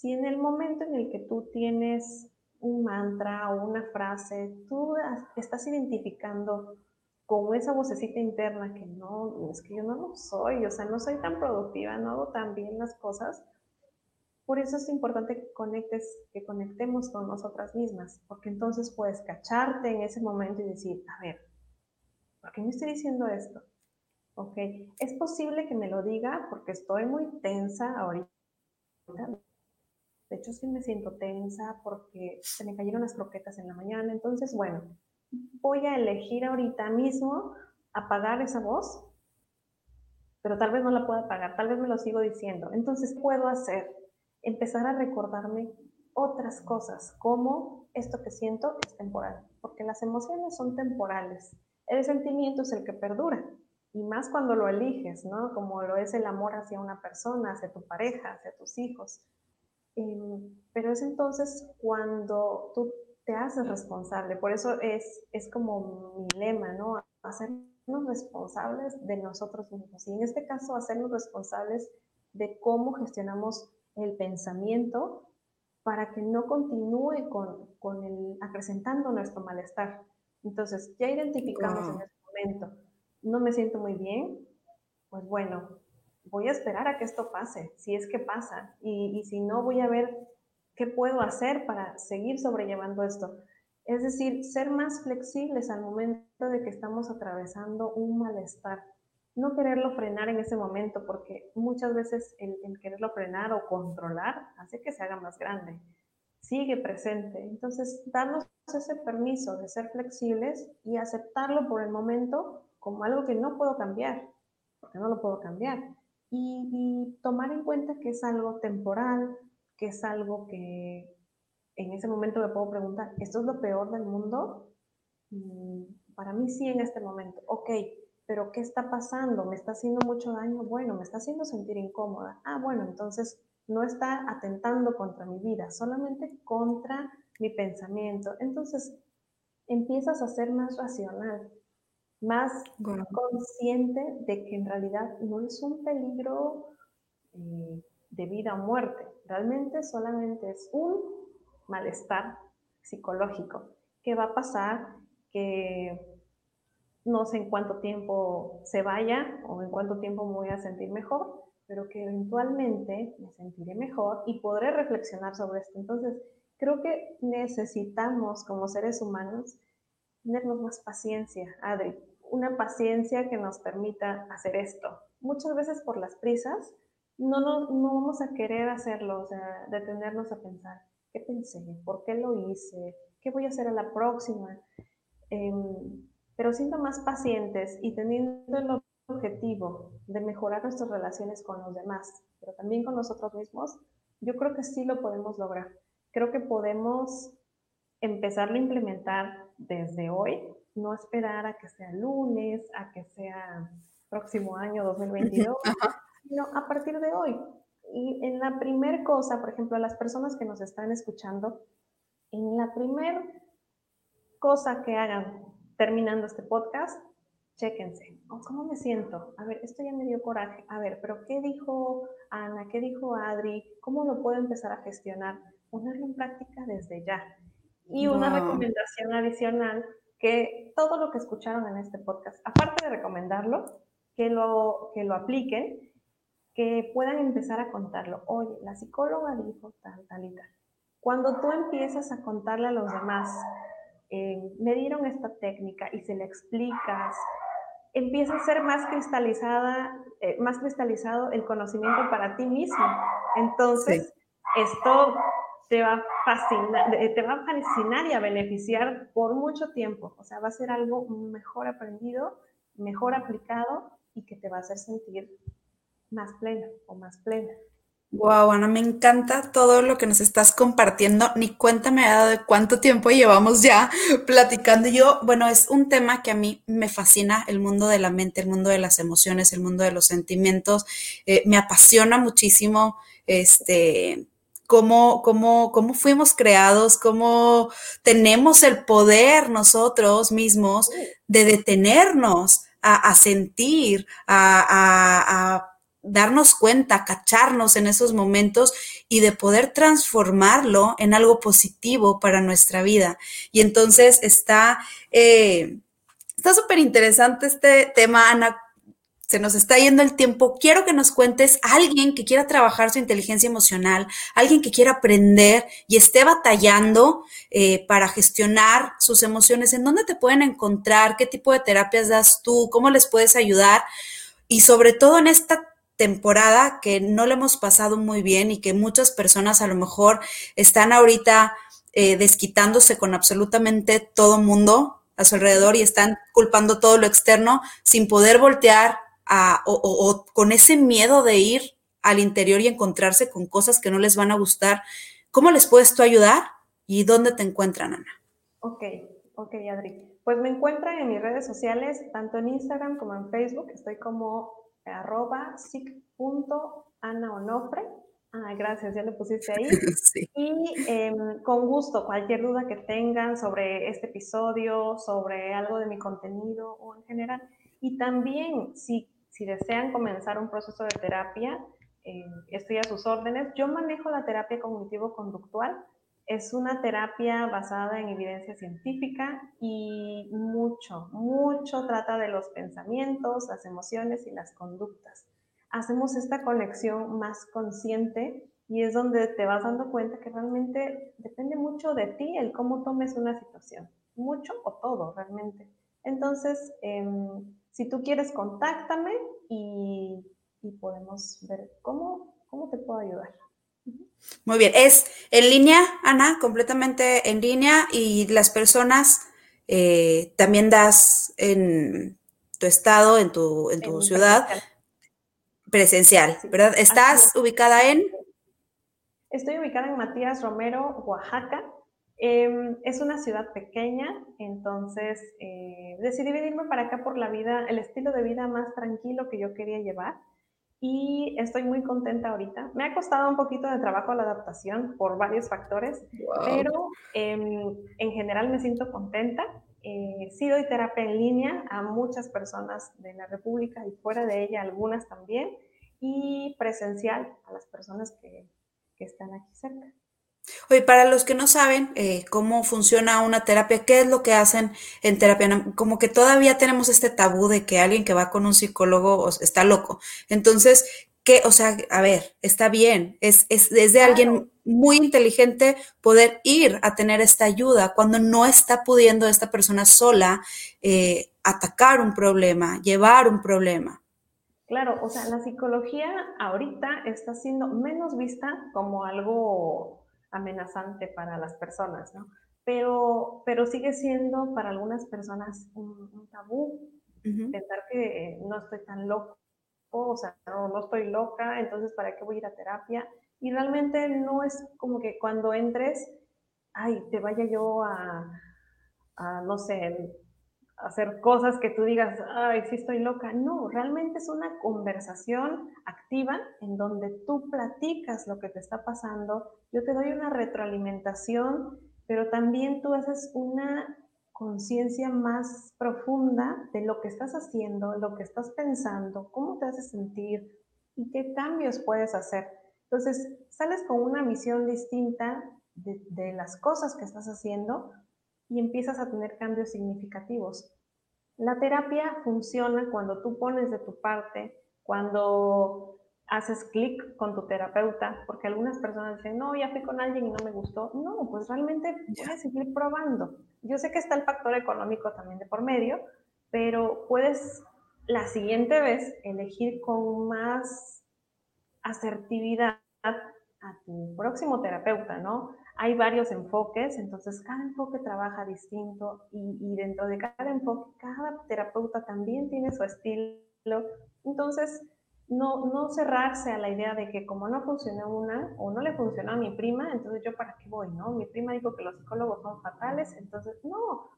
[SPEAKER 3] Si en el momento en el que tú tienes un mantra o una frase, tú estás identificando con esa vocecita interna que no, es que yo no lo soy, o sea, no soy tan productiva, no hago tan bien las cosas, por eso es importante que conectes, que conectemos con nosotras mismas, porque entonces puedes cacharte en ese momento y decir, a ver, ¿por qué me estoy diciendo esto? Ok, es posible que me lo diga porque estoy muy tensa ahorita. De hecho, sí me siento tensa porque se me cayeron las croquetas en la mañana. Entonces, bueno, voy a elegir ahorita mismo apagar esa voz, pero tal vez no la pueda apagar, tal vez me lo sigo diciendo. Entonces, ¿qué puedo hacer? empezar a recordarme otras cosas, como esto que siento es temporal, porque las emociones son temporales. El sentimiento es el que perdura, y más cuando lo eliges, ¿no? Como lo es el amor hacia una persona, hacia tu pareja, hacia tus hijos. Em, pero es entonces cuando tú te haces responsable, por eso es, es como mi lema, ¿no? Hacernos responsables de nosotros mismos. Y en este caso, hacernos responsables de cómo gestionamos el pensamiento para que no continúe con, con el, acrecentando nuestro malestar. Entonces, ya identificamos en este momento, no me siento muy bien, pues bueno, voy a esperar a que esto pase, si es que pasa, y, si no, voy a ver qué puedo hacer para seguir sobrellevando esto. Es decir, ser más flexibles al momento de que estamos atravesando un malestar no quererlo frenar en ese momento, porque muchas veces el, quererlo frenar o controlar hace que se haga más grande. Sigue presente. Entonces, darnos ese permiso de ser flexibles y aceptarlo por el momento como algo que no puedo cambiar, porque no lo puedo cambiar. Y, tomar en cuenta que es algo temporal, que es algo que en ese momento me puedo preguntar, ¿esto es lo peor del mundo? Mm, para mí sí en este momento. Ok, pero ¿qué está pasando? ¿Me está haciendo mucho daño? Bueno, me está haciendo sentir incómoda. Ah, bueno, entonces no está atentando contra mi vida, solamente contra mi pensamiento. Entonces empiezas a ser más racional, más consciente de que en realidad no es un peligro eh, de vida o muerte, realmente solamente es un malestar psicológico. Que va a pasar, que no sé en cuánto tiempo se vaya o en cuánto tiempo me voy a sentir mejor, pero que eventualmente me sentiré mejor y podré reflexionar sobre esto. Entonces, creo que necesitamos como seres humanos tenernos más paciencia, Adri, una paciencia que nos permita hacer esto. Muchas veces por las prisas no, no, vamos a querer hacerlo, o sea, detenernos a pensar, ¿qué pensé? ¿Por qué lo hice? ¿Qué voy a hacer a la próxima? Em, pero siendo más pacientes y teniendo el objetivo de mejorar nuestras relaciones con los demás, pero también con nosotros mismos, yo creo que sí lo podemos lograr. Creo que podemos empezarlo a implementar desde hoy, no esperar a que sea lunes, a que sea próximo año 2022, sino a partir de hoy. Y en la primer cosa, por ejemplo, a las personas que nos están escuchando, en la primer cosa que hagan terminando este podcast, chéquense, ¿cómo me siento? A ver, esto ya me dio coraje. A ver, pero ¿qué dijo Ana? ¿Qué dijo Adri? ¿Cómo lo puedo empezar a gestionar? Ponerlo en práctica desde ya. Y una recomendación adicional, que todo lo que escucharon en este podcast, aparte de recomendarlo, que lo, que lo apliquen, que puedan empezar a contarlo. Oye, la psicóloga dijo tal, tal y tal. Cuando tú empiezas a contarle a los demás, eh, me dieron esta técnica y se le explicas, empieza a ser más cristalizada, eh, más cristalizado el conocimiento para ti mismo. Entonces, esto te va, a fascinar, eh, te va a fascinar y a beneficiar por mucho tiempo. O sea, va a ser algo mejor aprendido, mejor aplicado y que te va a hacer sentir más plena o más plena.
[SPEAKER 1] Wow, Ana, me encanta todo lo que nos estás compartiendo. Ni cuenta me ha dado de cuánto tiempo llevamos ya platicando. Yo, bueno, es un tema que a mí me fascina, el mundo de la mente, el mundo de las emociones, el mundo de los sentimientos. Eh, me apasiona muchísimo, este, cómo, cómo, cómo fuimos creados, cómo tenemos el poder nosotros mismos de detenernos a, sentir, a darnos cuenta, cacharnos en esos momentos y de poder transformarlo en algo positivo para nuestra vida. Y entonces está, eh, está súper interesante este tema, Ana. Se nos está yendo el tiempo. Quiero que nos cuentes a alguien que quiera trabajar su inteligencia emocional, alguien que quiera aprender y esté batallando eh, para gestionar sus emociones. ¿En dónde te pueden encontrar? ¿Qué tipo de terapias das tú? ¿Cómo les puedes ayudar? Y sobre todo en esta temporada que no le hemos pasado muy bien y que muchas personas a lo mejor están ahorita eh, desquitándose con absolutamente todo mundo a su alrededor y están culpando todo lo externo sin poder voltear a, o, con ese miedo de ir al interior y encontrarse con cosas que no les van a gustar. ¿Cómo les puedes tú ayudar y dónde te encuentran, Ana?
[SPEAKER 3] Ok, ok, Adri. Pues me encuentran en mis redes sociales, tanto en Instagram como en Facebook. Estoy como arroba sic.anaonofre. Ah, gracias, ya le pusiste ahí. Y em, con gusto, cualquier duda que tengan sobre este episodio, sobre algo de mi contenido o en general. Y también, si, si desean comenzar un proceso de terapia, eh, estoy a sus órdenes. Yo manejo la terapia cognitivo-conductual es una terapia basada en evidencia científica y mucho, mucho trata de los pensamientos, las emociones y las conductas. Hacemos esta conexión más consciente y es donde te vas dando cuenta que realmente depende mucho de ti el cómo tomes una situación, mucho o todo realmente. Entonces, em, si tú quieres, contáctame y, y podemos ver cómo, cómo te puedo ayudar.
[SPEAKER 1] Muy bien, es en línea, Ana, completamente en línea y las personas eh, también das en tu estado, en tu, en tu ciudad, presencial, ¿verdad? ¿Estás ubicada en?
[SPEAKER 3] Estoy ubicada en Matías Romero, Oaxaca. Em, es una ciudad pequeña, entonces eh, decidí venirme para acá por la vida, el estilo de vida más tranquilo que yo quería llevar y estoy muy contenta ahorita. Me ha costado un poquito de trabajo la adaptación por varios factores, pero em, en general me siento contenta. Eh, sí doy terapia en línea a muchas personas de la República y fuera de ella, algunas también, y presencial a las personas que, que están aquí cerca.
[SPEAKER 1] Oye, para los que no saben eh, cómo funciona una terapia, ¿qué es lo que hacen en terapia? Como que todavía tenemos este tabú de que alguien que va con un psicólogo está loco. Entonces, ¿qué? O sea, a ver, está bien, es, es, de alguien muy inteligente poder ir a tener esta ayuda cuando no está pudiendo esta persona sola eh, atacar un problema, llevar un problema.
[SPEAKER 3] Claro, o sea, la psicología ahorita está siendo menos vista como algo amenazante para las personas, ¿no? Pero, pero sigue siendo para algunas personas un, tabú pensar que no estoy tan loco, o sea, no, no estoy loca, entonces ¿para qué voy a ir a terapia? Y realmente no es como que cuando entres, ay, te vaya yo a, a no sé, hacer cosas que tú digas, ay, sí estoy loca. No, realmente es una conversación activa en donde tú platicas lo que te está pasando, yo te doy una retroalimentación, pero también tú haces una conciencia más profunda de lo que estás haciendo, lo que estás pensando, cómo te hace sentir y qué cambios puedes hacer. Entonces, sales con una visión distinta de las cosas que estás haciendo y empiezas a tener cambios significativos. La terapia funciona cuando tú pones de tu parte, cuando haces clic con tu terapeuta, porque algunas personas dicen, no, ya fui con alguien y no me gustó. No, pues realmente puedes seguir probando. Yo sé que está el factor económico también de por medio, pero puedes la siguiente vez elegir con más asertividad a tu próximo terapeuta, ¿no? Hay varios enfoques, entonces cada enfoque trabaja distinto y, y dentro de cada enfoque, cada terapeuta también tiene su estilo. Entonces, no, no cerrarse a la idea de que como no funcionó una o no le funcionó a mi prima, entonces yo para qué voy, ¿no? Mi prima dijo que los psicólogos son fatales, entonces no,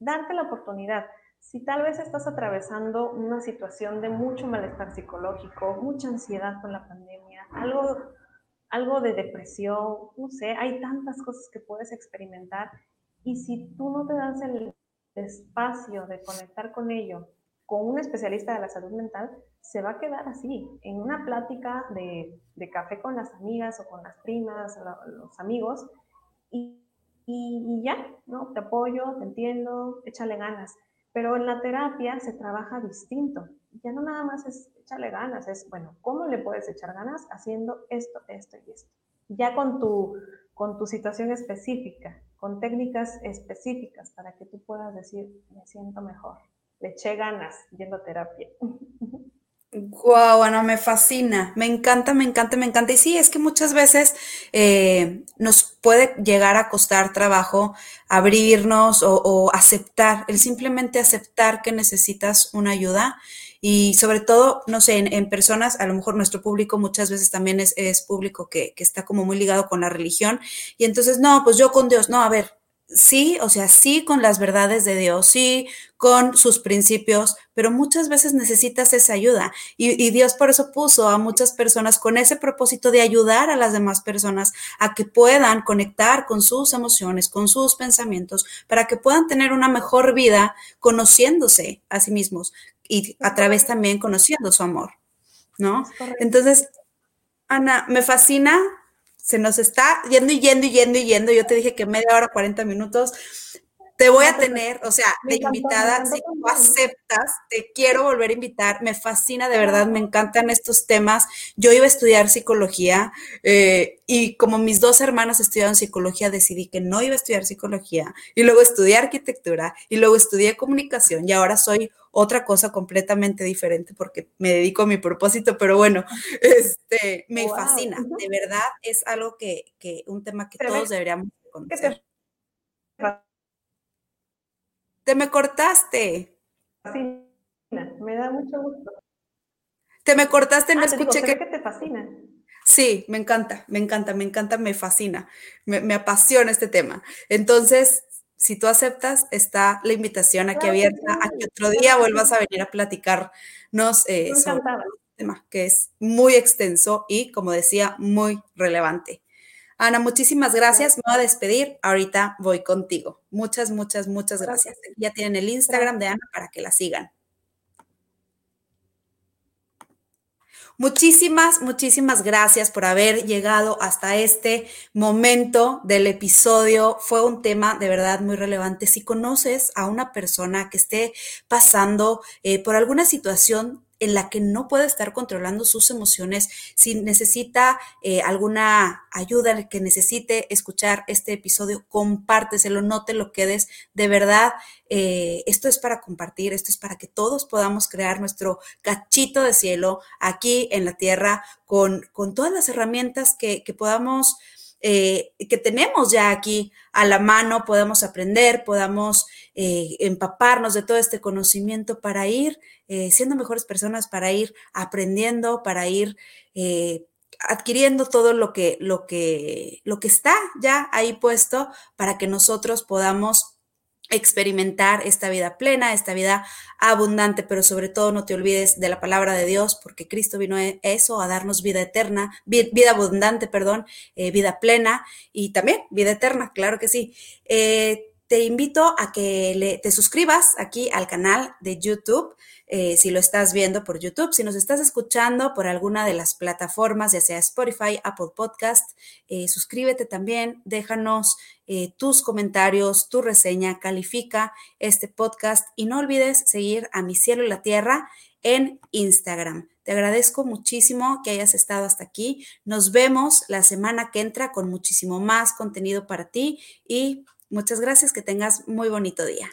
[SPEAKER 3] darte la oportunidad. Si tal vez estás atravesando una situación de mucho malestar psicológico, mucha ansiedad con la pandemia, algo, algo de depresión, no sé, hay tantas cosas que puedes experimentar y si tú no te das el espacio de conectar con ello con un especialista de la salud mental, se va a quedar así, en una plática de, café con las amigas o con las primas, los amigos, y, y, ya, ¿no? Te apoyo, te entiendo, échale ganas. Pero en la terapia se trabaja distinto. Ya no nada más es échale ganas, es, bueno, ¿cómo le puedes echar ganas? Haciendo esto, esto y esto. Ya con tu, con tu situación específica, con técnicas específicas para que tú puedas decir, me siento mejor le eché ganas yendo a terapia.
[SPEAKER 1] Guau, Ana, me fascina, me encanta, me encanta, me encanta. Y sí, es que muchas veces eh, nos puede llegar a costar trabajo abrirnos o, aceptar, el simplemente aceptar que necesitas una ayuda. Y sobre todo, no sé, en, personas, a lo mejor nuestro público muchas veces también es, público que, está como muy ligado con la religión. Y entonces, no, pues yo con Dios, no, a ver, sí, o sea, sí con las verdades de Dios, sí con sus principios, pero muchas veces necesitas esa ayuda. Y, Dios por eso puso a muchas personas con ese propósito de ayudar a las demás personas a que puedan conectar con sus emociones, con sus pensamientos, para que puedan tener una mejor vida conociéndose a sí mismos y a través también conociendo su amor, ¿no? Entonces, Ana, me fascina se nos está yendo y yendo y yendo y yendo. Yo te dije que media hora, 40 minutos. Te voy a tener, o sea, de invitada, si tú aceptas, te quiero volver a invitar. Me fascina, de verdad, me encantan estos temas. Yo iba a estudiar psicología eh, y como mis dos hermanas estudiaron psicología, decidí que no iba a estudiar psicología y luego estudié arquitectura y luego estudié comunicación y ahora soy otra cosa completamente diferente porque me dedico a mi propósito, pero bueno, este, me fascina, de verdad es algo que, que un tema que todos deberíamos conocer. Te me cortaste.
[SPEAKER 3] Me da mucho gusto.
[SPEAKER 1] Te me cortaste, no ah, escuché
[SPEAKER 3] que... que te fascina.
[SPEAKER 1] Sí, me encanta, me encanta, me encanta, me fascina, me, me apasiona este tema. Entonces, si tú aceptas, está la invitación aquí abierta a que otro día vuelvas a venir a platicarnos eh, sobre este tema que es muy extenso y, como decía, muy relevante. Ana, muchísimas gracias. Me voy a despedir. Ahorita voy contigo. Muchas, muchas, muchas gracias. Ya tienen el Instagram de Ana para que la sigan. Muchísimas, muchísimas gracias por haber llegado hasta este momento del episodio. Fue un tema de verdad muy relevante. Si conoces a una persona que esté pasando eh, por alguna situación en la que no puede estar controlando sus emociones, si necesita eh, alguna ayuda, que necesite escuchar este episodio, compárteselo, no te lo quedes. De verdad, eh, esto es para compartir, esto es para que todos podamos crear nuestro cachito de cielo aquí en la tierra con, con todas las herramientas que, que podamos eh, que tenemos ya aquí a la mano, podamos aprender, podamos eh, empaparnos de todo este conocimiento para ir eh, siendo mejores personas, para ir aprendiendo, para ir adquiriendo todo lo que, lo que, lo que está ya ahí puesto para que nosotros podamos experimentar esta vida plena, esta vida abundante, pero sobre todo no te olvides de la palabra de Dios, porque Cristo vino a eso, a darnos vida eterna, vida abundante, perdón, eh, vida plena y también vida eterna, claro que sí. Eh, te invito a que te suscribas aquí al canal de YouTube. Eh, si lo estás viendo por YouTube, si nos estás escuchando por alguna de las plataformas, ya sea Spotify, Apple Podcast, eh, suscríbete también, déjanos eh, tus comentarios, tu reseña, califica este podcast y no olvides seguir a Mi Cielo y la Tierra en Instagram. Te agradezco muchísimo que hayas estado hasta aquí. Nos vemos la semana que entra con muchísimo más contenido para ti y Muchas gracias, que tengas muy bonito día.